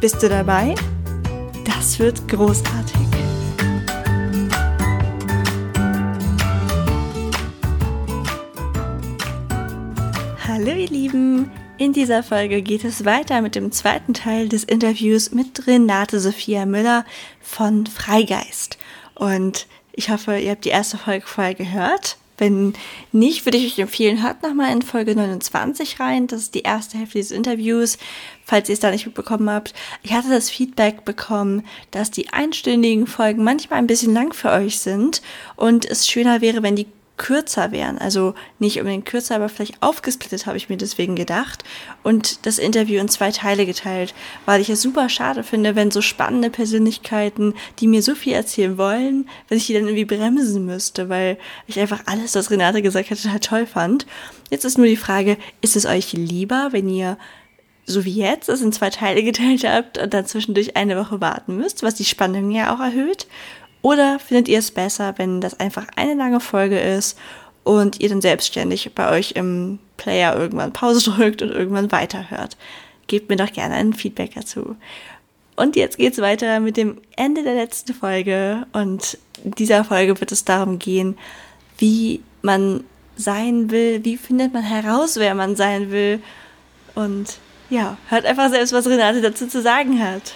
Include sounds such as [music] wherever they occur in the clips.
Bist du dabei? Das wird großartig. Hallo ihr Lieben! In dieser Folge geht es weiter mit dem zweiten Teil des Interviews mit Renate Sophia Müller von Freigeist. Und ich hoffe, ihr habt die erste Folge vorher gehört. Wenn nicht, würde ich euch empfehlen, hört nochmal in Folge 29 rein. Das ist die erste Hälfte dieses Interviews, falls ihr es da nicht mitbekommen habt. Ich hatte das Feedback bekommen, dass die einstündigen Folgen manchmal ein bisschen lang für euch sind und es schöner wäre, wenn die kürzer wären. Also nicht unbedingt kürzer, aber vielleicht aufgesplittet habe ich mir deswegen gedacht und das Interview in zwei Teile geteilt, weil ich es super schade finde, wenn so spannende Persönlichkeiten, die mir so viel erzählen wollen, wenn ich die dann irgendwie bremsen müsste, weil ich einfach alles, was Renate gesagt hat, total toll fand. Jetzt ist nur die Frage, ist es euch lieber, wenn ihr so wie jetzt es in zwei Teile geteilt habt und dann zwischendurch eine Woche warten müsst, was die Spannung ja auch erhöht? Oder findet ihr es besser, wenn das einfach eine lange Folge ist und ihr dann selbstständig bei euch im Player irgendwann Pause [laughs] drückt und irgendwann weiterhört? Gebt mir doch gerne ein Feedback dazu. Und jetzt geht's weiter mit dem Ende der letzten Folge. Und in dieser Folge wird es darum gehen, wie man sein will, wie findet man heraus, wer man sein will. Und ja, hört einfach selbst, was Renate dazu zu sagen hat.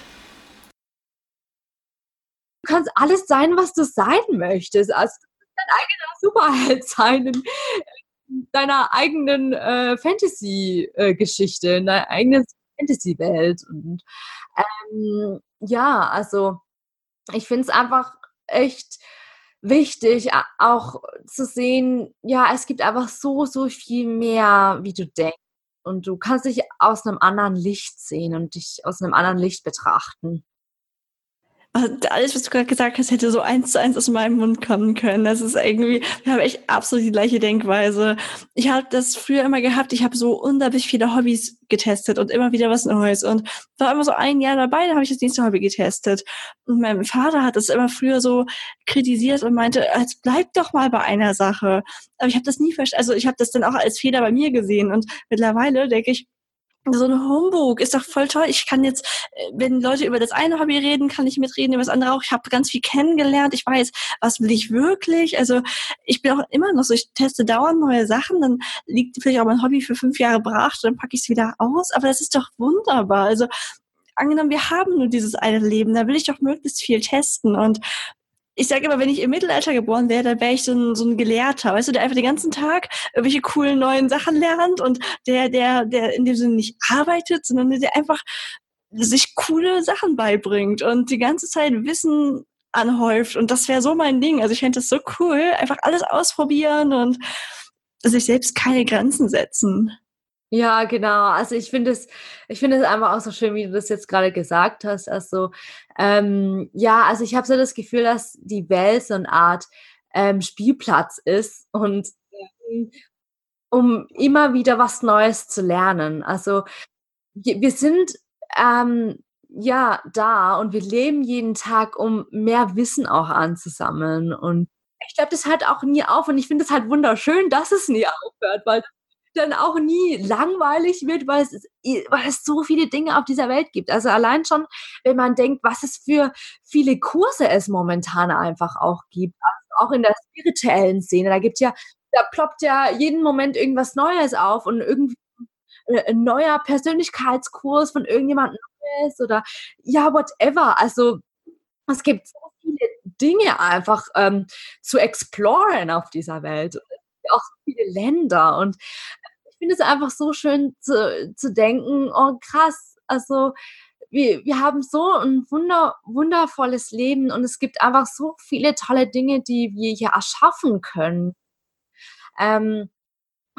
Du kannst alles sein, was du sein möchtest. Also dein eigener Superheld sein in deiner eigenen äh, Fantasy-Geschichte, in deiner eigenen Fantasy-Welt. Und ähm, ja, also ich finde es einfach echt wichtig, auch zu sehen, ja, es gibt einfach so, so viel mehr, wie du denkst. Und du kannst dich aus einem anderen Licht sehen und dich aus einem anderen Licht betrachten. Also alles, was du gerade gesagt hast, hätte so eins zu eins aus meinem Mund kommen können. Das ist irgendwie, wir haben echt absolut die gleiche Denkweise. Ich habe das früher immer gehabt, ich habe so unglaublich viele Hobbys getestet und immer wieder was Neues und war immer so ein Jahr dabei, da habe ich das nächste Hobby getestet. Und mein Vater hat das immer früher so kritisiert und meinte, jetzt bleib doch mal bei einer Sache. Aber ich habe das nie verstanden, also ich habe das dann auch als Fehler bei mir gesehen und mittlerweile denke ich, so ein Homebook ist doch voll toll. Ich kann jetzt, äh, wenn Leute über das eine Hobby reden, kann ich mitreden über das andere auch. Ich habe ganz viel kennengelernt. Ich weiß, was will ich wirklich. Also ich bin auch immer noch so, ich teste dauernd neue Sachen. Dann liegt vielleicht auch mein Hobby für fünf Jahre brach, dann packe ich es wieder aus. Aber das ist doch wunderbar. Also angenommen, wir haben nur dieses eine Leben, da will ich doch möglichst viel testen. Und ich sage immer, wenn ich im Mittelalter geboren wäre, dann wäre ich so ein, so ein Gelehrter, weißt du, der einfach den ganzen Tag irgendwelche coolen neuen Sachen lernt und der, der, der in dem Sinne nicht arbeitet, sondern der einfach sich coole Sachen beibringt und die ganze Zeit Wissen anhäuft. Und das wäre so mein Ding. Also ich fände das so cool, einfach alles ausprobieren und sich selbst keine Grenzen setzen. Ja, genau. Also ich finde es, ich finde es einfach auch so schön, wie du das jetzt gerade gesagt hast. Also ähm, ja, also ich habe so das Gefühl, dass die Welt so eine Art ähm, Spielplatz ist und um immer wieder was Neues zu lernen. Also wir sind ähm, ja da und wir leben jeden Tag, um mehr Wissen auch anzusammeln und ich glaube, das hört auch nie auf und ich finde es halt wunderschön, dass es nie aufhört, weil dann auch nie langweilig wird, weil es, weil es so viele Dinge auf dieser Welt gibt. Also allein schon, wenn man denkt, was es für viele Kurse es momentan einfach auch gibt, also auch in der spirituellen Szene, da gibt ja, da ploppt ja jeden Moment irgendwas Neues auf und irgendwie ein neuer Persönlichkeitskurs von irgendjemandem Neues oder ja, whatever. Also es gibt so viele Dinge einfach ähm, zu exploren auf dieser Welt auch so viele Länder und finde es einfach so schön zu, zu denken, oh krass, also wir, wir haben so ein wunder, wundervolles Leben und es gibt einfach so viele tolle Dinge, die wir hier erschaffen können. Ähm,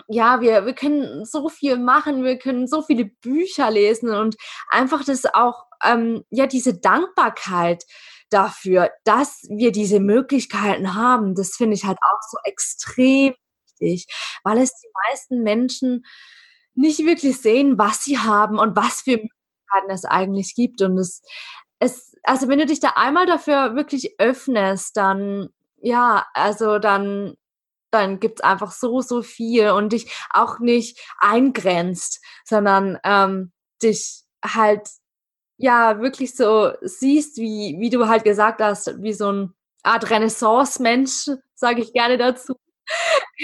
ja, wir, wir können so viel machen, wir können so viele Bücher lesen und einfach das auch, ähm, ja, diese Dankbarkeit dafür, dass wir diese Möglichkeiten haben, das finde ich halt auch so extrem wichtig, weil es die meisten Menschen nicht wirklich sehen, was sie haben und was für Möglichkeiten es eigentlich gibt. Und es, es, also wenn du dich da einmal dafür wirklich öffnest, dann, ja, also dann, dann gibt es einfach so, so viel und dich auch nicht eingrenzt, sondern ähm, dich halt ja wirklich so siehst, wie, wie du halt gesagt hast, wie so ein Art Renaissance-Mensch, sage ich gerne dazu,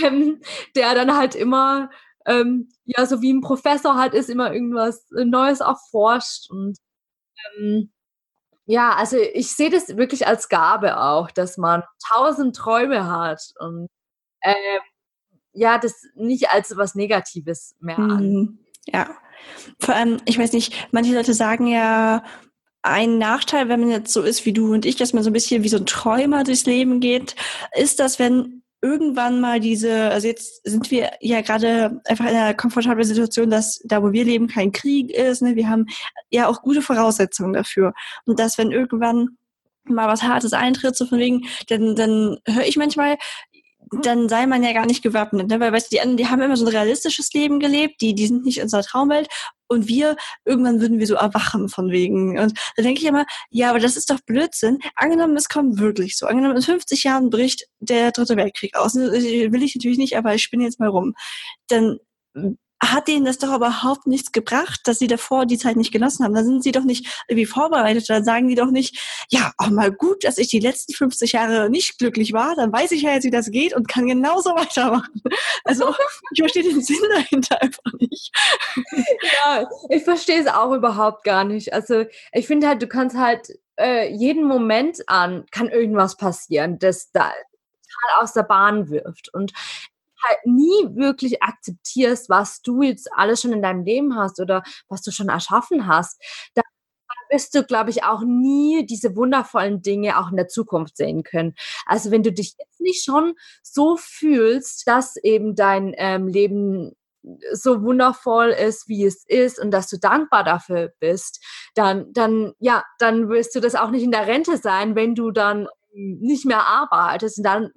ähm, der dann halt immer, ähm, ja, so wie ein Professor halt ist, immer irgendwas Neues erforscht und ähm, ja, also ich sehe das wirklich als Gabe auch, dass man tausend Träume hat und ähm, ja, das nicht als was Negatives mehr an. Mhm. Ja, vor allem, ich weiß nicht, manche Leute sagen ja, ein Nachteil, wenn man jetzt so ist wie du und ich, dass man so ein bisschen wie so ein Träumer durchs Leben geht, ist, dass wenn irgendwann mal diese, also jetzt sind wir ja gerade einfach in einer komfortablen Situation, dass da, wo wir leben, kein Krieg ist. Ne? Wir haben ja auch gute Voraussetzungen dafür. Und dass wenn irgendwann mal was Hartes eintritt, so von wegen, dann, dann höre ich manchmal, dann sei man ja gar nicht gewappnet, ne? weil weißt du, die anderen, die haben immer so ein realistisches Leben gelebt, die, die sind nicht in unserer Traumwelt und wir, irgendwann würden wir so erwachen von wegen. Und da denke ich immer, ja, aber das ist doch Blödsinn. Angenommen, es kommt wirklich so. Angenommen, in 50 Jahren bricht der dritte Weltkrieg aus. Will ich natürlich nicht, aber ich spinne jetzt mal rum. Dann hat denen das doch überhaupt nichts gebracht, dass sie davor die Zeit nicht genossen haben. Da sind sie doch nicht irgendwie vorbereitet. Da sagen die doch nicht, ja, auch mal gut, dass ich die letzten 50 Jahre nicht glücklich war. Dann weiß ich ja jetzt, wie das geht und kann genauso [laughs] weitermachen. Also ich verstehe den Sinn dahinter einfach nicht. Ja, ich verstehe es auch überhaupt gar nicht. Also ich finde halt, du kannst halt äh, jeden Moment an, kann irgendwas passieren, das da aus der Bahn wirft. Und halt nie wirklich akzeptierst, was du jetzt alles schon in deinem Leben hast oder was du schon erschaffen hast, dann wirst du, glaube ich, auch nie diese wundervollen Dinge auch in der Zukunft sehen können. Also wenn du dich jetzt nicht schon so fühlst, dass eben dein ähm, Leben so wundervoll ist, wie es ist und dass du dankbar dafür bist, dann, dann, ja, dann wirst du das auch nicht in der Rente sein, wenn du dann nicht mehr arbeitest und dann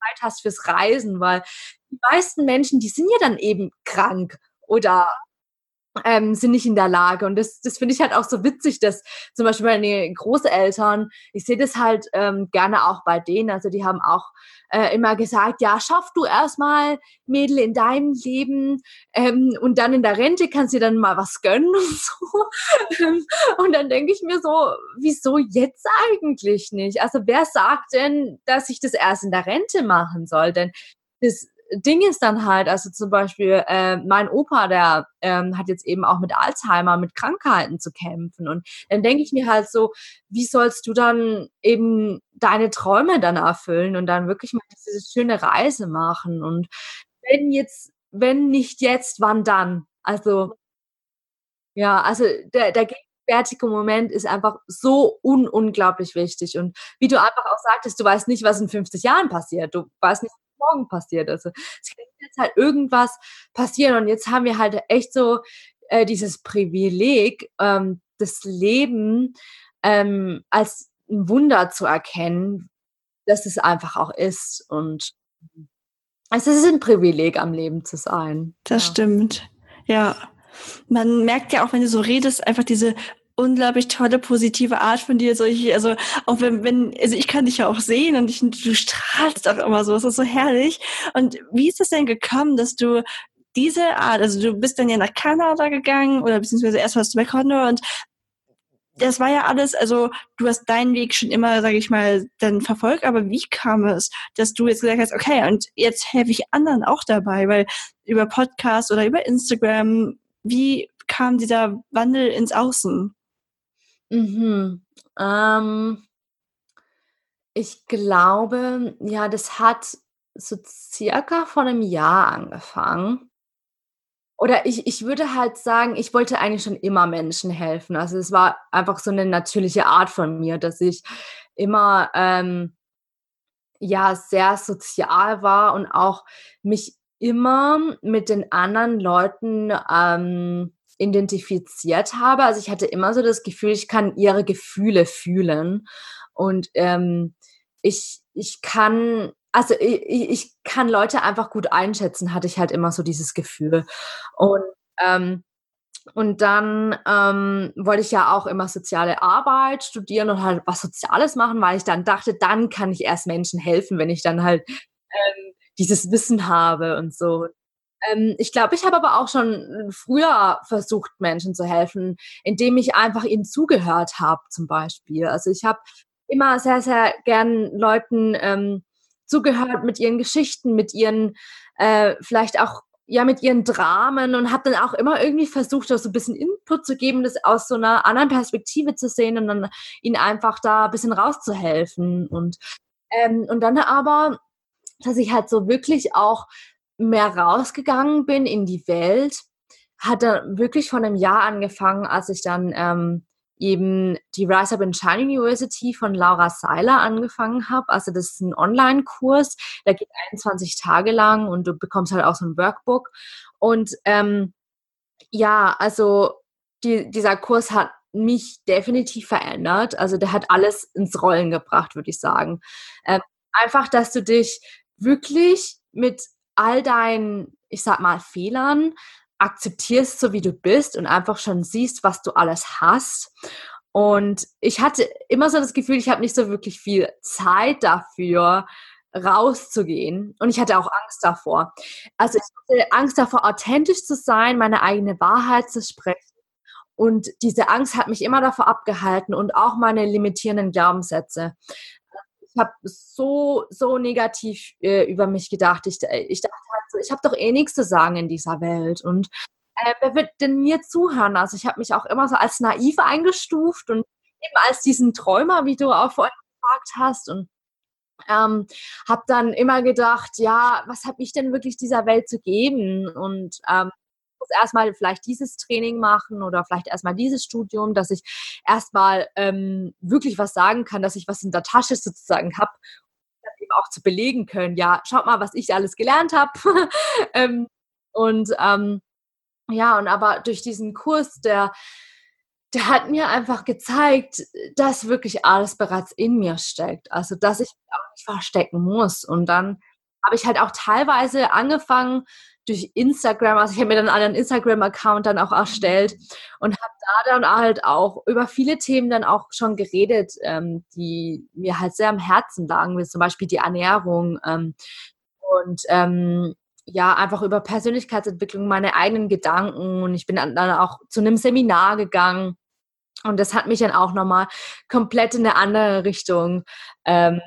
Zeit hast fürs Reisen, weil die meisten Menschen, die sind ja dann eben krank oder ähm, sind nicht in der Lage. Und das, das finde ich halt auch so witzig, dass zum Beispiel meine Großeltern, ich sehe das halt ähm, gerne auch bei denen, also die haben auch äh, immer gesagt, ja, schaff du erstmal Mädel in deinem Leben ähm, und dann in der Rente kannst du dann mal was gönnen [laughs] und so. und dann denke ich mir so, wieso jetzt eigentlich nicht? Also wer sagt denn, dass ich das erst in der Rente machen soll? Denn das Ding ist dann halt, also zum Beispiel äh, mein Opa, der ähm, hat jetzt eben auch mit Alzheimer, mit Krankheiten zu kämpfen. Und dann denke ich mir halt so, wie sollst du dann eben deine Träume dann erfüllen und dann wirklich mal diese schöne Reise machen? Und wenn jetzt, wenn nicht jetzt, wann dann? Also, ja, also der, der gegenwärtige Moment ist einfach so un unglaublich wichtig. Und wie du einfach auch sagtest, du weißt nicht, was in 50 Jahren passiert. Du weißt nicht, morgen passiert. Also es kann jetzt halt irgendwas passieren und jetzt haben wir halt echt so äh, dieses Privileg, ähm, das Leben ähm, als ein Wunder zu erkennen, dass es einfach auch ist und es ist ein Privileg, am Leben zu sein. Das ja. stimmt. Ja. Man merkt ja auch, wenn du so redest, einfach diese unglaublich tolle, positive Art von dir. Solche, also auch wenn, wenn, also ich kann dich ja auch sehen und ich, du strahlst auch immer so. Es ist so herrlich. Und wie ist es denn gekommen, dass du diese Art, also du bist dann ja nach Kanada gegangen oder beziehungsweise erst warst du bei Condor und das war ja alles, also du hast deinen Weg schon immer, sage ich mal, dann verfolgt, aber wie kam es, dass du jetzt gesagt hast, okay, und jetzt helfe ich anderen auch dabei, weil über Podcast oder über Instagram, wie kam dieser Wandel ins Außen? Mhm. Ähm, ich glaube, ja, das hat so circa vor einem Jahr angefangen. Oder ich ich würde halt sagen, ich wollte eigentlich schon immer Menschen helfen. Also, es war einfach so eine natürliche Art von mir, dass ich immer, ähm ja, sehr sozial war und auch mich immer mit den anderen Leuten ähm, identifiziert habe. Also ich hatte immer so das Gefühl, ich kann ihre Gefühle fühlen und ähm, ich, ich kann, also ich, ich kann Leute einfach gut einschätzen, hatte ich halt immer so dieses Gefühl. Und ähm, und dann ähm, wollte ich ja auch immer soziale Arbeit studieren und halt was Soziales machen, weil ich dann dachte, dann kann ich erst Menschen helfen, wenn ich dann halt ähm, dieses Wissen habe und so. Ähm, ich glaube, ich habe aber auch schon früher versucht, Menschen zu helfen, indem ich einfach ihnen zugehört habe, zum Beispiel. Also ich habe immer sehr, sehr gern Leuten ähm, zugehört mit ihren Geschichten, mit ihren äh, vielleicht auch ja mit ihren Dramen und habe dann auch immer irgendwie versucht, da so ein bisschen Input zu geben, das aus so einer anderen Perspektive zu sehen und dann ihnen einfach da ein bisschen rauszuhelfen und ähm, und dann aber, dass ich halt so wirklich auch mehr rausgegangen bin in die Welt, hat dann wirklich von einem Jahr angefangen, als ich dann ähm, eben die Rise Up in China University von Laura Seiler angefangen habe. Also das ist ein Online-Kurs, der geht 21 Tage lang und du bekommst halt auch so ein Workbook. Und ähm, ja, also die, dieser Kurs hat mich definitiv verändert. Also der hat alles ins Rollen gebracht, würde ich sagen. Ähm, einfach, dass du dich wirklich mit all deinen, ich sag mal, Fehlern akzeptierst, so wie du bist und einfach schon siehst, was du alles hast. Und ich hatte immer so das Gefühl, ich habe nicht so wirklich viel Zeit dafür, rauszugehen. Und ich hatte auch Angst davor. Also ich hatte Angst davor, authentisch zu sein, meine eigene Wahrheit zu sprechen. Und diese Angst hat mich immer davor abgehalten und auch meine limitierenden Glaubenssätze habe so, so negativ äh, über mich gedacht. Ich, äh, ich dachte halt so, ich habe doch eh nichts zu sagen in dieser Welt. Und äh, wer wird denn mir zuhören? Also ich habe mich auch immer so als naiv eingestuft und eben als diesen Träumer, wie du auch vorhin gesagt hast. Und ähm, habe dann immer gedacht, ja, was habe ich denn wirklich dieser Welt zu geben? Und ähm, muss erstmal vielleicht dieses Training machen oder vielleicht erstmal dieses Studium, dass ich erstmal ähm, wirklich was sagen kann, dass ich was in der Tasche sozusagen habe, eben auch zu belegen können. Ja, schaut mal, was ich alles gelernt habe. [laughs] ähm, und ähm, ja, und aber durch diesen Kurs, der, der hat mir einfach gezeigt, dass wirklich alles bereits in mir steckt. Also, dass ich auch nicht verstecken muss. Und dann habe ich halt auch teilweise angefangen, durch Instagram, also ich habe mir dann einen Instagram-Account dann auch erstellt und habe da dann halt auch über viele Themen dann auch schon geredet, ähm, die mir halt sehr am Herzen lagen, wie zum Beispiel die Ernährung ähm, und ähm, ja, einfach über Persönlichkeitsentwicklung, meine eigenen Gedanken und ich bin dann auch zu einem Seminar gegangen und das hat mich dann auch nochmal komplett in eine andere Richtung ähm,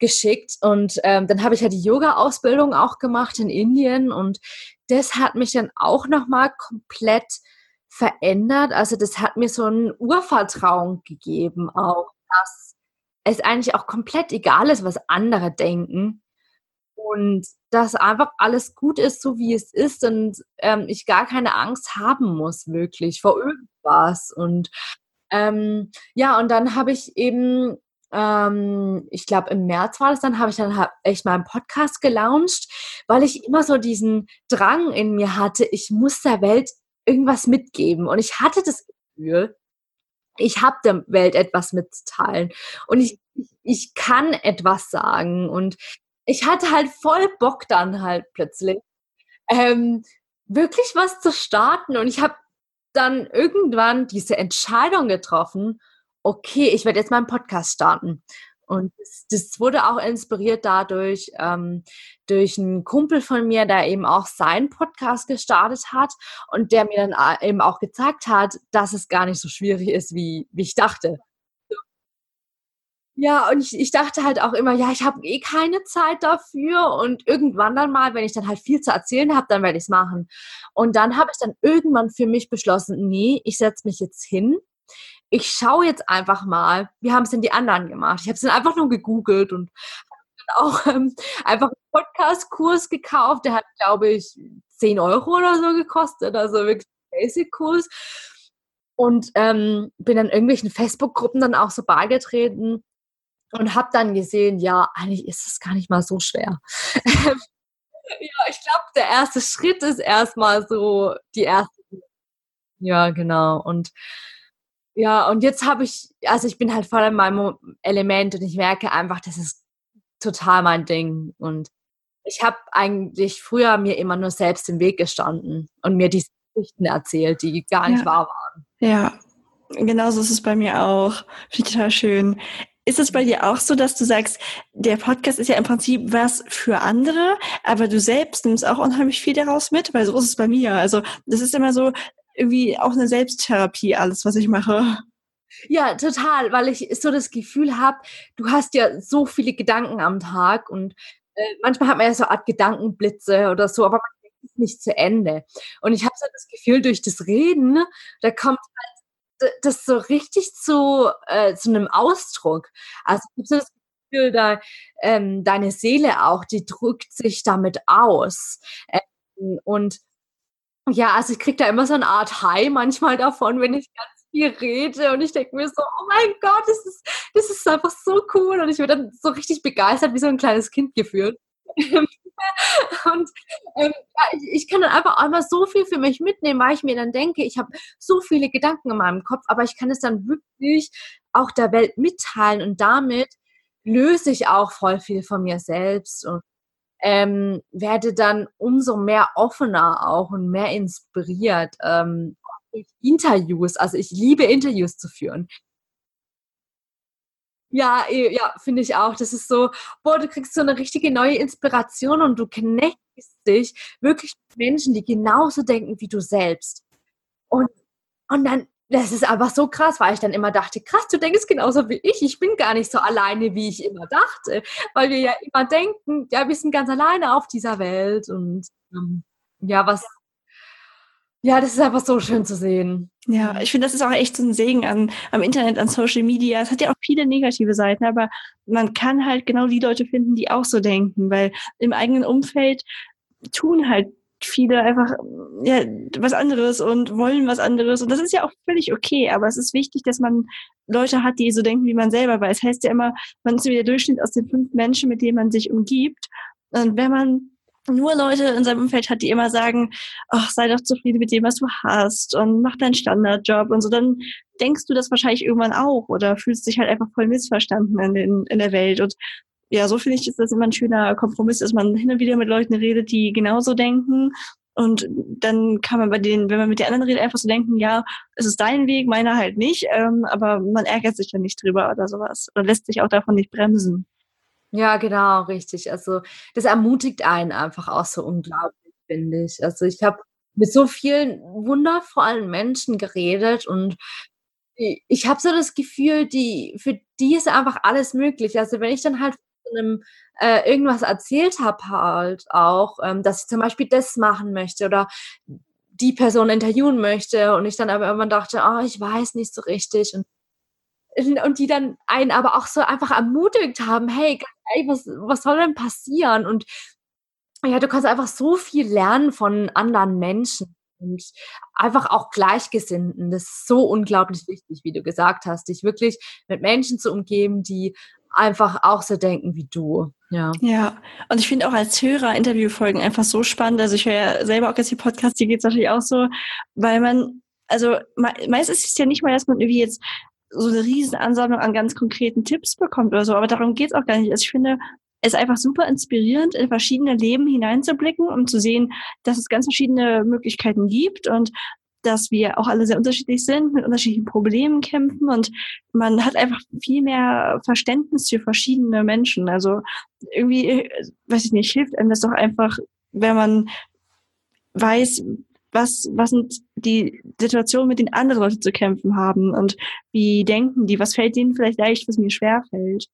geschickt und ähm, dann habe ich ja die Yoga-Ausbildung auch gemacht in Indien und das hat mich dann auch nochmal komplett verändert. Also das hat mir so ein Urvertrauen gegeben auch, dass es eigentlich auch komplett egal ist, was andere denken und dass einfach alles gut ist, so wie es ist und ähm, ich gar keine Angst haben muss wirklich vor irgendwas und ähm, ja, und dann habe ich eben ähm, ich glaube im März war das dann, habe ich dann echt mal einen Podcast gelauncht, weil ich immer so diesen Drang in mir hatte, ich muss der Welt irgendwas mitgeben. Und ich hatte das Gefühl, ich habe der Welt etwas mitzuteilen und ich, ich kann etwas sagen. Und ich hatte halt voll Bock dann halt plötzlich, ähm, wirklich was zu starten. Und ich habe dann irgendwann diese Entscheidung getroffen okay, ich werde jetzt meinen Podcast starten. Und das, das, wurde auch inspiriert dadurch, ähm, durch einen Kumpel von mir, der eben auch seinen Podcast gestartet hat und der mir dann äh, eben auch gezeigt hat, dass es gar nicht so schwierig ist, wie, wie ich dachte. Ja, und ich, ich dachte halt auch immer, ja, ich habe eh keine Zeit dafür und irgendwann dann mal, wenn ich dann halt viel zu erzählen habe, dann werde ich es machen. Und dann habe ich dann irgendwann für mich beschlossen, nee, ich setze mich jetzt hin ich schaue jetzt einfach mal, wie haben es denn die anderen gemacht? Ich habe es dann einfach nur gegoogelt und auch ähm, einfach einen Podcast-Kurs gekauft. Der hat, glaube ich, 10 Euro oder so gekostet, also wirklich Basic-Kurs. Und ähm, bin dann irgendwelchen Facebook-Gruppen dann auch so beigetreten und habe dann gesehen, ja, eigentlich ist es gar nicht mal so schwer. [laughs] Ja, ich glaube, der erste Schritt ist erstmal so die erste. Ja, genau. Und ja, und jetzt habe ich, also ich bin halt voll in meinem Element und ich merke einfach, das ist total mein Ding. Und ich habe eigentlich früher mir immer nur selbst im Weg gestanden und mir diese Geschichten erzählt, die gar nicht Ja. wahr waren. Ja, genauso ist es bei mir auch. Finde ich total schön. Ist es bei dir auch so, dass du sagst, der Podcast ist ja im Prinzip was für andere, aber du selbst nimmst auch unheimlich viel daraus mit? Weil so ist es bei mir. Also das ist immer so irgendwie auch eine Selbsttherapie, alles, was ich mache. Ja, total, weil ich so das Gefühl habe, du hast ja so viele Gedanken am Tag und äh, manchmal hat man ja so eine Art Gedankenblitze oder so, aber man denkt es nicht zu Ende. Und ich habe so das Gefühl, durch das Reden, da kommt halt das so richtig zu, äh, zu einem Ausdruck. Also ich habe so das Gefühl, da, ähm, deine Seele auch, die drückt sich damit aus. Ähm, und ja, also ich kriege da immer so eine Art High manchmal davon, wenn ich ganz viel rede und ich denke mir so, oh mein Gott, das ist, das ist einfach so cool und ich werde dann so richtig begeistert, wie so ein kleines Kind gefühlt. [laughs] und ähm, ja, ich, ich kann dann einfach einmal so viel für mich mitnehmen, weil ich mir dann denke, ich habe so viele Gedanken in meinem Kopf, aber ich kann es dann wirklich auch der Welt mitteilen und damit löse ich auch voll viel von mir selbst und ähm, werde dann umso mehr offener auch und mehr inspiriert ähm, durch Interviews. Also ich liebe Interviews zu führen. Ja, eh, ja, finde ich auch. Das ist so, boah, du kriegst so eine richtige neue Inspiration und du connectest dich wirklich mit Menschen, die genauso denken wie du selbst. Und, und dann, das ist einfach so krass, weil ich dann immer dachte, krass, du denkst genauso wie ich. Ich bin gar nicht so alleine, wie ich immer dachte. Weil wir ja immer denken, ja, wir sind ganz alleine auf dieser Welt. Und ähm, ja, was, ja, das ist einfach so schön zu sehen. Ja, ich finde, das ist auch echt so ein Segen an, am Internet, an Social Media. Es hat ja auch viele negative Seiten, aber man kann halt genau die Leute finden, die auch so denken, weil im eigenen Umfeld tun halt viele einfach ja, was anderes und wollen was anderes. Und das ist ja auch völlig okay, aber es ist wichtig, dass man Leute hat, die so denken wie man selber, weil es heißt ja immer, man ist wie der Durchschnitt aus den fünf Menschen, mit denen man sich umgibt. Und wenn man nur Leute in seinem Umfeld hat, die immer sagen, ach, sei doch zufrieden mit dem, was du hast und mach deinen Standardjob und so, dann denkst du das wahrscheinlich irgendwann auch oder fühlst dich halt einfach voll missverstanden in, den, in der Welt. Und ja, so finde ich, ist das immer ein schöner Kompromiss, dass man hin und wieder mit Leuten redet, die genauso denken. Und dann kann man bei denen, wenn man mit den anderen redet, einfach so denken, ja, es ist dein Weg, meiner halt nicht, ähm, aber man ärgert sich dann nicht drüber oder sowas oder lässt sich auch davon nicht bremsen. Ja, genau, richtig. Also das ermutigt einen einfach auch so unglaublich, finde ich. Also ich habe mit so vielen wundervollen Menschen geredet und ich habe so das Gefühl, die für die ist einfach alles möglich. Also wenn ich dann halt einem, äh, irgendwas erzählt habe halt auch, ähm, dass ich zum Beispiel das machen möchte oder die Person interviewen möchte und ich dann aber irgendwann dachte, oh, ich weiß nicht so richtig und und die dann einen aber auch so einfach ermutigt haben, hey, ehrlich, was, was soll denn passieren? Und ja, du kannst einfach so viel lernen von anderen Menschen und einfach auch Gleichgesinnten. Das ist so unglaublich wichtig, wie du gesagt hast, dich wirklich mit Menschen zu umgeben, die einfach auch so denken wie du. Ja. Ja, und ich finde auch als Hörer Interviewfolgen einfach so spannend. Also ich höre ja selber auch jetzt die Podcasts, hier geht's natürlich auch so, weil man, also me meistens ist es ja nicht mal, dass man irgendwie jetzt so eine riesen Ansammlung an ganz konkreten Tipps bekommt oder so, aber darum geht's auch gar nicht. Also ich finde es einfach super inspirierend, in verschiedene Leben hineinzublicken und zu sehen, dass es ganz verschiedene Möglichkeiten gibt und dass wir auch alle sehr unterschiedlich sind, mit unterschiedlichen Problemen kämpfen und man hat einfach viel mehr Verständnis für verschiedene Menschen. Also irgendwie, weiß ich nicht, hilft einem das doch einfach, wenn man weiß, was, was sind die Situationen, mit denen andere Leute zu kämpfen haben und wie denken die, was fällt denen vielleicht leicht, was mir schwer fällt.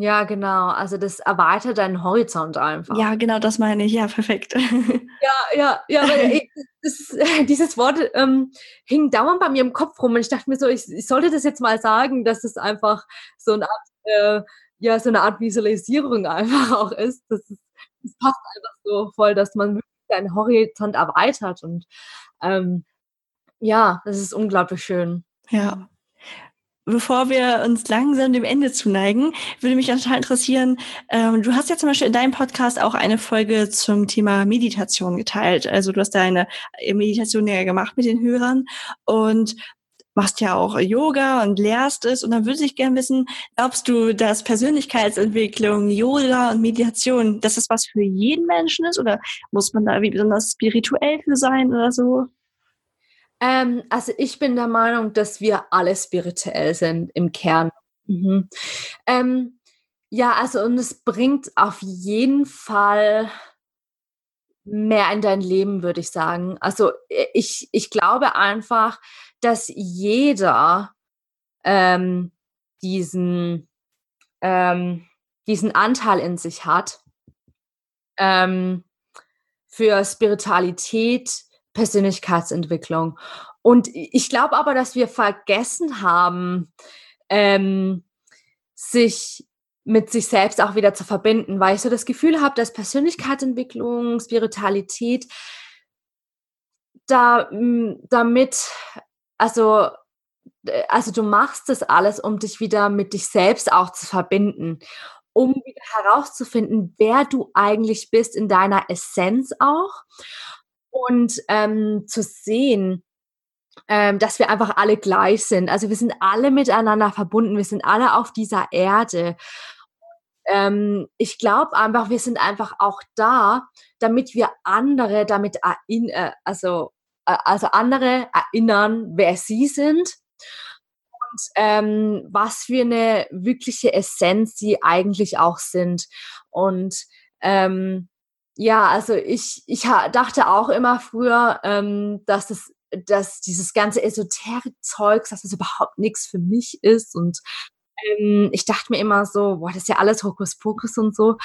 Ja, genau. Also das erweitert deinen Horizont einfach. Ja, genau, das meine ich. Ja, perfekt. [laughs] Ja, ja, ja, weil [laughs] das [laughs] dieses Wort ähm, hing dauernd bei mir im Kopf rum und ich dachte mir so, ich, ich sollte das jetzt mal sagen, dass es einfach so eine Art, äh, ja, so eine Art Visualisierung einfach auch ist. Das, ist, das passt einfach so voll, dass man wirklich seinen Horizont erweitert und ähm, ja, das ist unglaublich schön. Ja. Bevor wir uns langsam dem Ende zuneigen, würde mich total interessieren, ähm, du hast ja zum Beispiel in deinem Podcast auch eine Folge zum Thema Meditation geteilt. Also du hast da eine Meditation ja gemacht mit den Hörern und machst ja auch Yoga und lehrst es. Und dann würde ich gerne wissen, glaubst du, dass Persönlichkeitsentwicklung, Yoga und Meditation, dass das was für jeden Menschen ist? Oder muss man da wie besonders spirituell für sein oder so? Ähm, also ich bin der Meinung, dass wir alle spirituell sind im Kern. Mhm. Ähm, ja, also und es bringt auf jeden Fall mehr in dein Leben, würde ich sagen. Also äh, ich, ich glaube einfach, dass jeder ähm, diesen, ähm, diesen Anteil in sich hat ähm, für Spiritualität, Persönlichkeitsentwicklung. Und ich glaube aber, dass wir vergessen haben, ähm, sich mit sich selbst auch wieder zu verbinden, weil ich so das Gefühl habe, dass Persönlichkeitsentwicklung, Spiritualität da, damit, also, also du machst das alles, um dich wieder mit dich selbst auch zu verbinden, um wieder herauszufinden, wer du eigentlich bist in deiner Essenz auch und ähm, zu sehen, ähm, dass wir einfach alle gleich sind. Also wir sind alle miteinander verbunden, wir sind alle auf dieser Erde. Ähm, ich glaube einfach, wir sind einfach auch da, damit wir andere damit äh, also, äh, also andere erinnern, wer sie sind und ähm, was für eine wirkliche Essenz sie eigentlich auch sind. Und ähm, ja, also ich, ich dachte auch immer früher, ähm, dass es dass dieses ganze Esoterik-Zeugs, dass es überhaupt nichts für mich ist. Und ähm, ich dachte mir immer so, boah, das ist ja alles Hokuspokus und so.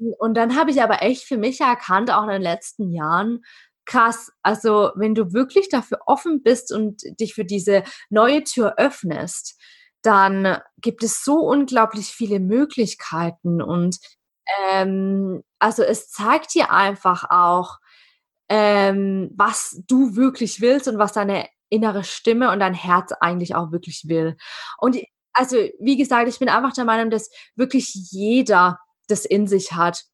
Ähm, und dann habe ich aber echt für mich erkannt, auch in den letzten Jahren, krass, also wenn du wirklich dafür offen bist und dich für diese neue Tür öffnest, dann gibt es so unglaublich viele Möglichkeiten und ähm, also es zeigt dir einfach auch, ähm, was du wirklich willst und was deine innere Stimme und dein Herz eigentlich auch wirklich will. Und also, wie gesagt, ich bin einfach der Meinung, dass wirklich jeder das in sich hat.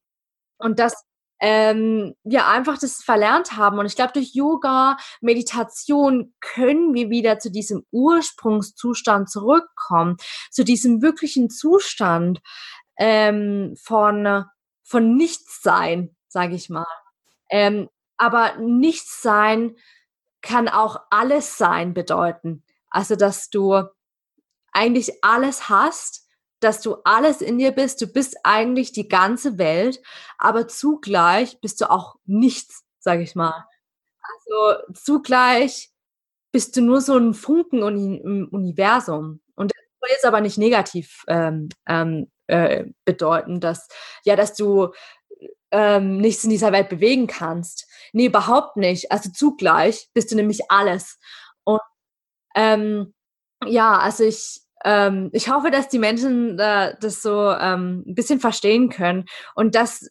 Und dass ähm, wir einfach das verlernt haben. Und ich glaube, durch Yoga, Meditation können wir wieder zu diesem Ursprungszustand zurückkommen, zu diesem wirklichen Zustand ähm, von, von Nichtsein, sage ich mal. Ähm, aber Nichtsein kann auch alles sein bedeuten. Also, dass du eigentlich alles hast, dass du alles in dir bist. Du bist eigentlich die ganze Welt, aber zugleich bist du auch nichts, sage ich mal. Also zugleich bist du nur so ein Funken im Universum. Und soll jetzt aber nicht negativ ähm, ähm, äh, bedeuten, dass ja, dass du ähm, nichts in dieser Welt bewegen kannst. Nee, überhaupt nicht. Also zugleich bist du nämlich alles. Und ähm, ja, also ich, ähm, ich hoffe, dass die Menschen äh, das so ähm, ein bisschen verstehen können und dass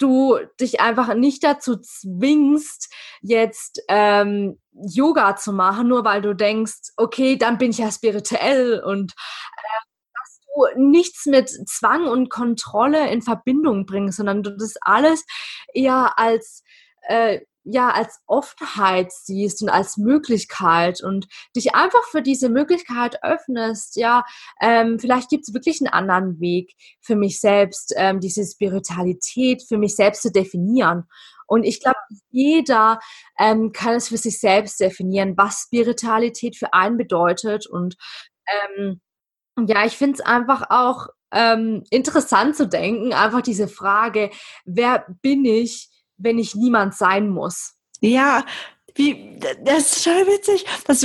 du dich einfach nicht dazu zwingst, jetzt ähm, Yoga zu machen, nur weil du denkst, okay, dann bin ich ja spirituell und äh, nichts mit Zwang und Kontrolle in Verbindung bringst, sondern du das alles eher als äh, ja als Offenheit siehst und als Möglichkeit und dich einfach für diese Möglichkeit öffnest, ja, ähm, vielleicht gibt es wirklich einen anderen Weg für mich selbst, ähm, diese Spiritualität für mich selbst zu definieren. Und ich glaube, jeder ähm, kann es für sich selbst definieren, was Spiritualität für einen bedeutet und ähm, ja, ich finde es einfach auch ähm, interessant zu denken, einfach diese Frage, wer bin ich, wenn ich niemand sein muss? Ja, wie, das ist schon witzig. Das,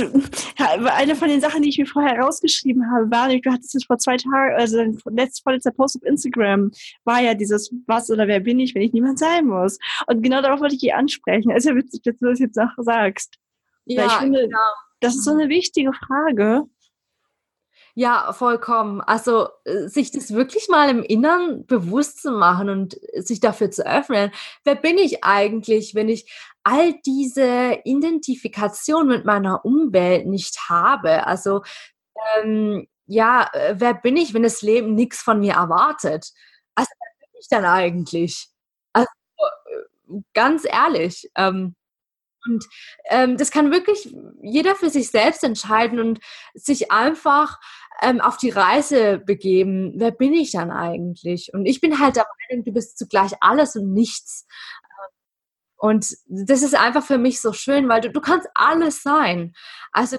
eine von den Sachen, die ich mir vorher rausgeschrieben habe, war, du hattest es vor zwei Tagen, also dein letzter, vorletzter Post auf Instagram, war ja dieses, was oder wer bin ich, wenn ich niemand sein muss. Und genau darauf wollte ich dich ansprechen. Es ist ja witzig, dass du das jetzt auch sagst. Ja, Weil ich finde, genau. das ist so eine wichtige Frage. Ja, vollkommen. Also äh, sich das wirklich mal im Innern bewusst zu machen und sich dafür zu öffnen. Wer bin ich eigentlich, wenn ich all diese Identifikation mit meiner Umwelt nicht habe? Also ähm, ja, äh, wer bin ich, wenn das Leben nichts von mir erwartet? Also, wer bin ich dann eigentlich? Also, äh, ganz ehrlich. Ähm, und ähm, das kann wirklich jeder für sich selbst entscheiden und sich einfach ähm, auf die Reise begeben. Wer bin ich dann eigentlich? Und ich bin halt der Meinung, du bist zugleich alles und nichts. Und das ist einfach für mich so schön, weil du, du kannst alles sein. Also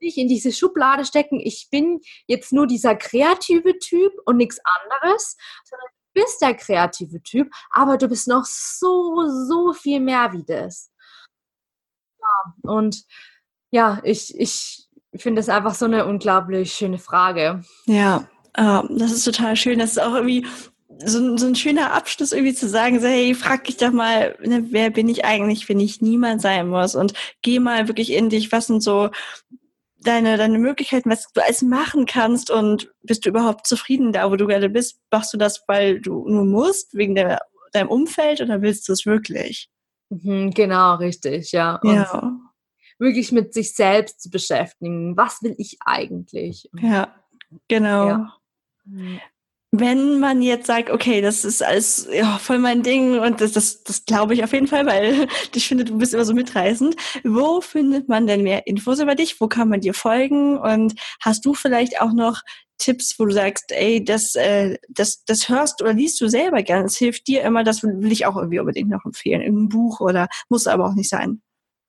nicht in diese Schublade stecken, ich bin jetzt nur dieser kreative Typ und nichts anderes, sondern du bist der kreative Typ, aber du bist noch so, so viel mehr wie das. Ja, und ja, ich, ich finde es einfach so eine unglaublich schöne Frage. Ja, uh, das ist total schön. Das ist auch irgendwie so, so ein schöner Abschluss irgendwie zu sagen, so, hey, frag dich doch mal, ne, wer bin ich eigentlich, wenn ich niemand sein muss und geh mal wirklich in dich, was sind so deine, deine Möglichkeiten, was du alles machen kannst und bist du überhaupt zufrieden da, wo du gerade bist? Machst du das, weil du nur musst, wegen der, deinem Umfeld oder willst du es wirklich? Mhm, genau, richtig, ja. Und ja. Wirklich mit sich selbst zu beschäftigen. Was will ich eigentlich? Ja, genau. Ja. Wenn man jetzt sagt, okay, das ist alles ja, voll mein Ding und das, das, das glaube ich auf jeden Fall, weil [laughs] ich finde, du bist immer so mitreißend. Wo findet man denn mehr Infos über dich? Wo kann man dir folgen? Und hast du vielleicht auch noch Tipps, wo du sagst, ey, das, äh, das, das hörst oder liest du selber gerne. Das hilft dir immer, das will ich auch irgendwie unbedingt noch empfehlen. Irgendein Buch oder muss aber auch nicht sein.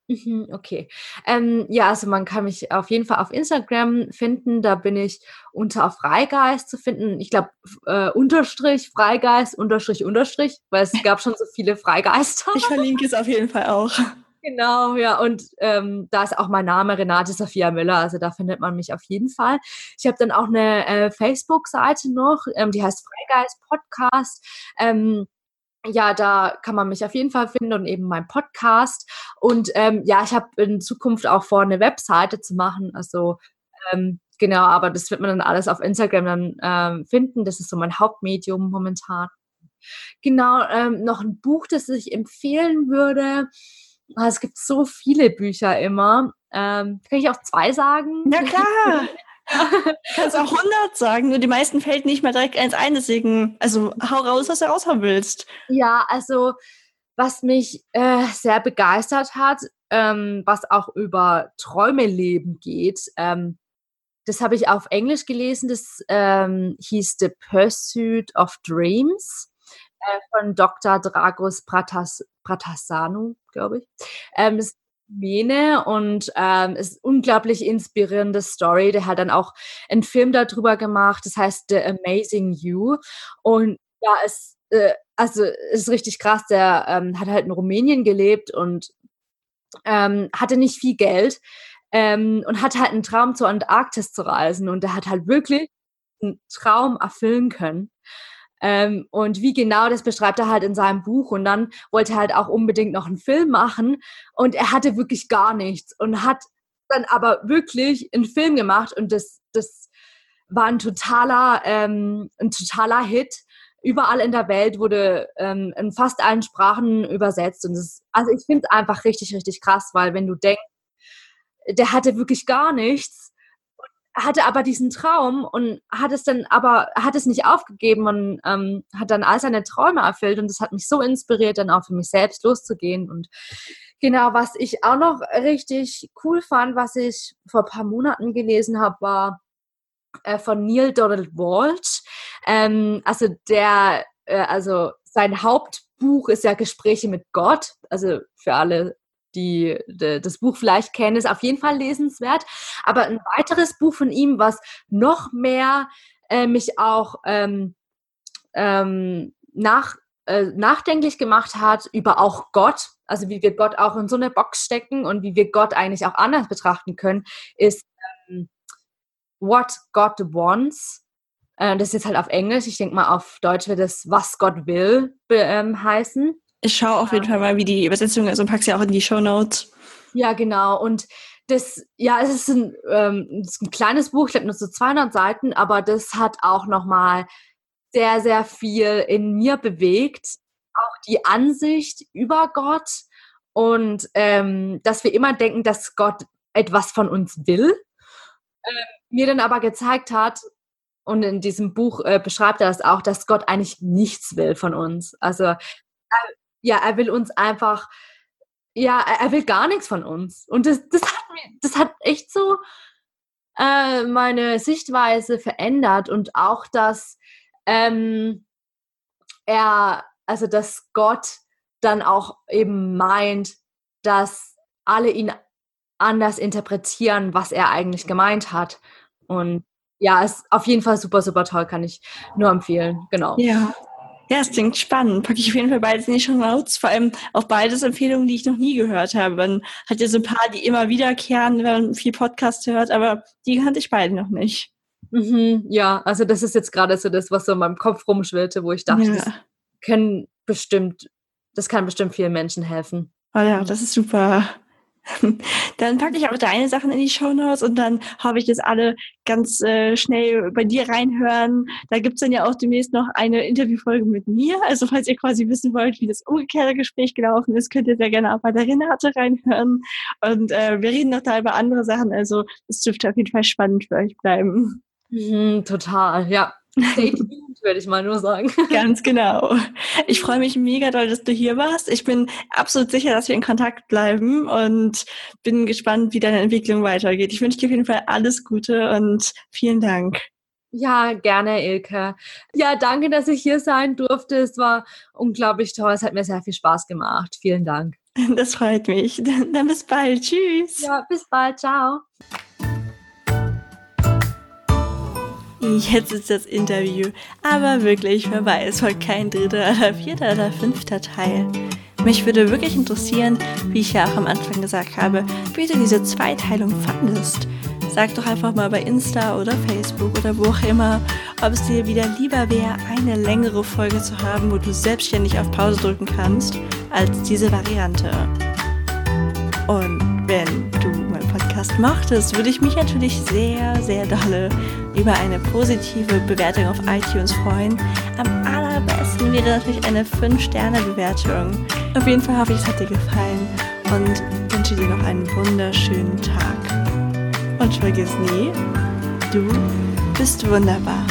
Mhm, okay. Ähm, ja, also man kann mich auf jeden Fall auf Instagram finden. Da bin ich unter Freigeist zu finden. Ich glaube, äh, Unterstrich, Freigeist, Unterstrich, Unterstrich, weil es gab schon so viele Freigeister. Ich verlinke es auf jeden Fall auch. [laughs] Genau, ja, und ähm, da ist auch mein Name Renate Sophia Müller, also da findet man mich auf jeden Fall. Ich habe dann auch eine äh, Facebook-Seite noch, ähm, die heißt Freigeist Podcast. Ähm, ja, da kann man mich auf jeden Fall finden und eben mein Podcast. Und ähm, ja, ich habe in Zukunft auch vor, eine Webseite zu machen. Also ähm, genau, aber das wird man dann alles auf Instagram dann ähm, finden. Das ist so mein Hauptmedium momentan. Genau, ähm, noch ein Buch, das ich empfehlen würde. Ah, es gibt so viele Bücher immer. Ähm, kann ich auch zwei sagen? Ja, [laughs] klar. [laughs] Kannst auch 100 sagen, nur die meisten fällt nicht mehr direkt eins ein, deswegen, also hau raus, was du raushauen willst. Ja, also was mich äh, sehr begeistert hat, ähm, was auch über Träume leben geht, ähm, das habe ich auf Englisch gelesen, das ähm, hieß The Pursuit of Dreams äh, von Dr. Dragos Pratas, Pratasanu, glaube ich. Ähm, das Mene und ähm, ist unglaublich inspirierende Story. Der hat dann auch einen Film darüber gemacht, das heißt The Amazing You. Und ja, es äh, also ist richtig krass. Der ähm, hat halt in Rumänien gelebt und ähm, hatte nicht viel Geld ähm, und hatte halt einen Traum zur Antarktis zu reisen und der hat halt wirklich einen Traum erfüllen können. Ähm, und wie genau, das beschreibt er halt in seinem Buch. Und dann wollte er halt auch unbedingt noch einen Film machen. Und er hatte wirklich gar nichts und hat dann aber wirklich einen Film gemacht. Und das, das war ein totaler, ähm, ein totaler Hit. Überall in der Welt wurde ähm, in fast allen Sprachen übersetzt. Und das, also ich finde es einfach richtig, richtig krass, weil wenn du denkst, der hatte wirklich gar nichts hatte aber diesen Traum und hat es dann aber, hat es nicht aufgegeben und ähm, hat dann all seine Träume erfüllt und das hat mich so inspiriert, dann auch für mich selbst loszugehen und genau, was ich auch noch richtig cool fand, was ich vor ein paar Monaten gelesen habe, war äh, von Neil Donald Walsh, ähm, also der, äh, also sein Hauptbuch ist ja Gespräche mit Gott, also für alle die, die, das Buch vielleicht kennen, ist auf jeden Fall lesenswert. Aber ein weiteres Buch von ihm, was noch mehr äh, mich auch ähm, ähm, nach, äh, nachdenklich gemacht hat über auch Gott, also wie wir Gott auch in so eine Box stecken und wie wir Gott eigentlich auch anders betrachten können, ist ähm, What God Wants. Äh, das ist jetzt halt auf Englisch. Ich denke mal, auf Deutsch wird es Was Gott will ähm, heißen. Ich schaue auf jeden Fall mal, wie die Übersetzung ist und pack's ja auch in die Show Notes. Ja, genau. Und das, ja, es ist ein, ähm, ist ein kleines Buch, ich glaube nur so 200 Seiten, aber das hat auch nochmal sehr, sehr viel in mir bewegt. Auch die Ansicht über Gott und ähm, dass wir immer denken, dass Gott etwas von uns will. Ähm, mir dann aber gezeigt hat, und in diesem Buch äh, beschreibt er das auch, dass Gott eigentlich nichts will von uns. Also äh, ja, er will uns einfach, ja, er will gar nichts von uns. Und das, das, hat, das hat echt so äh, meine Sichtweise verändert und auch, dass ähm, er, also dass Gott dann auch eben meint, dass alle ihn anders interpretieren, was er eigentlich gemeint hat. Und ja, ist auf jeden Fall super, super toll, kann ich nur empfehlen. Genau. Ja. Ja, es klingt spannend. Packe ich auf jeden Fall beides in die Show Notes. Vor allem auch beides Empfehlungen, die ich noch nie gehört habe. Man hat ja so ein paar, die immer wiederkehren, wenn man viel Podcast hört, aber die kannte ich beide noch nicht. Mhm, ja, also das ist jetzt gerade so das, was so in meinem Kopf rumschwirrte, wo ich dachte, ja. das können bestimmt, das kann bestimmt vielen Menschen helfen. Oh ja, das ist super. [laughs] Dann packe ich aber deine Sachen in die Show und dann hoffe ich, dass alle ganz äh, schnell bei dir reinhören. Da gibt's dann ja auch demnächst noch eine Interviewfolge mit mir. Also falls ihr quasi wissen wollt, wie das umgekehrte Gespräch gelaufen ist, könnt ihr sehr gerne auch bei der Renate reinhören. Und äh, wir reden noch da über andere Sachen. Also es dürfte auf jeden Fall spannend für euch bleiben. Mhm, total, ja. [laughs] Würde ich mal nur sagen. [laughs] Ganz genau. Ich freue mich mega doll, dass du hier warst. Ich bin absolut sicher, dass wir in Kontakt bleiben und bin gespannt, wie deine Entwicklung weitergeht. Ich wünsche dir auf jeden Fall alles Gute und vielen Dank. Ja, gerne, Ilke. Ja, danke, dass ich hier sein durfte. Es war unglaublich toll. Es hat mir sehr viel Spaß gemacht. Vielen Dank. Das freut mich. Dann bis bald. Tschüss. Ja, bis bald. Ciao. Jetzt ist das Interview aber wirklich vorbei. Es folgt kein dritter oder vierter oder fünfter Teil. Mich würde wirklich interessieren, wie ich ja auch am Anfang gesagt habe, wie du diese Zweiteilung fandest. Sag doch einfach mal bei Insta oder Facebook oder wo auch immer, ob es dir wieder lieber wäre, eine längere Folge zu haben, wo du selbstständig auf Pause drücken kannst, als diese Variante. Und wenn du Podcast mochtest, würde ich mich natürlich sehr, sehr dolle über eine positive Bewertung auf iTunes freuen. Am allerbesten wäre natürlich eine 5-Sterne-Bewertung. Auf jeden Fall hoffe ich, es hat dir gefallen und wünsche dir noch einen wunderschönen Tag. Und vergiss nie, du bist wunderbar.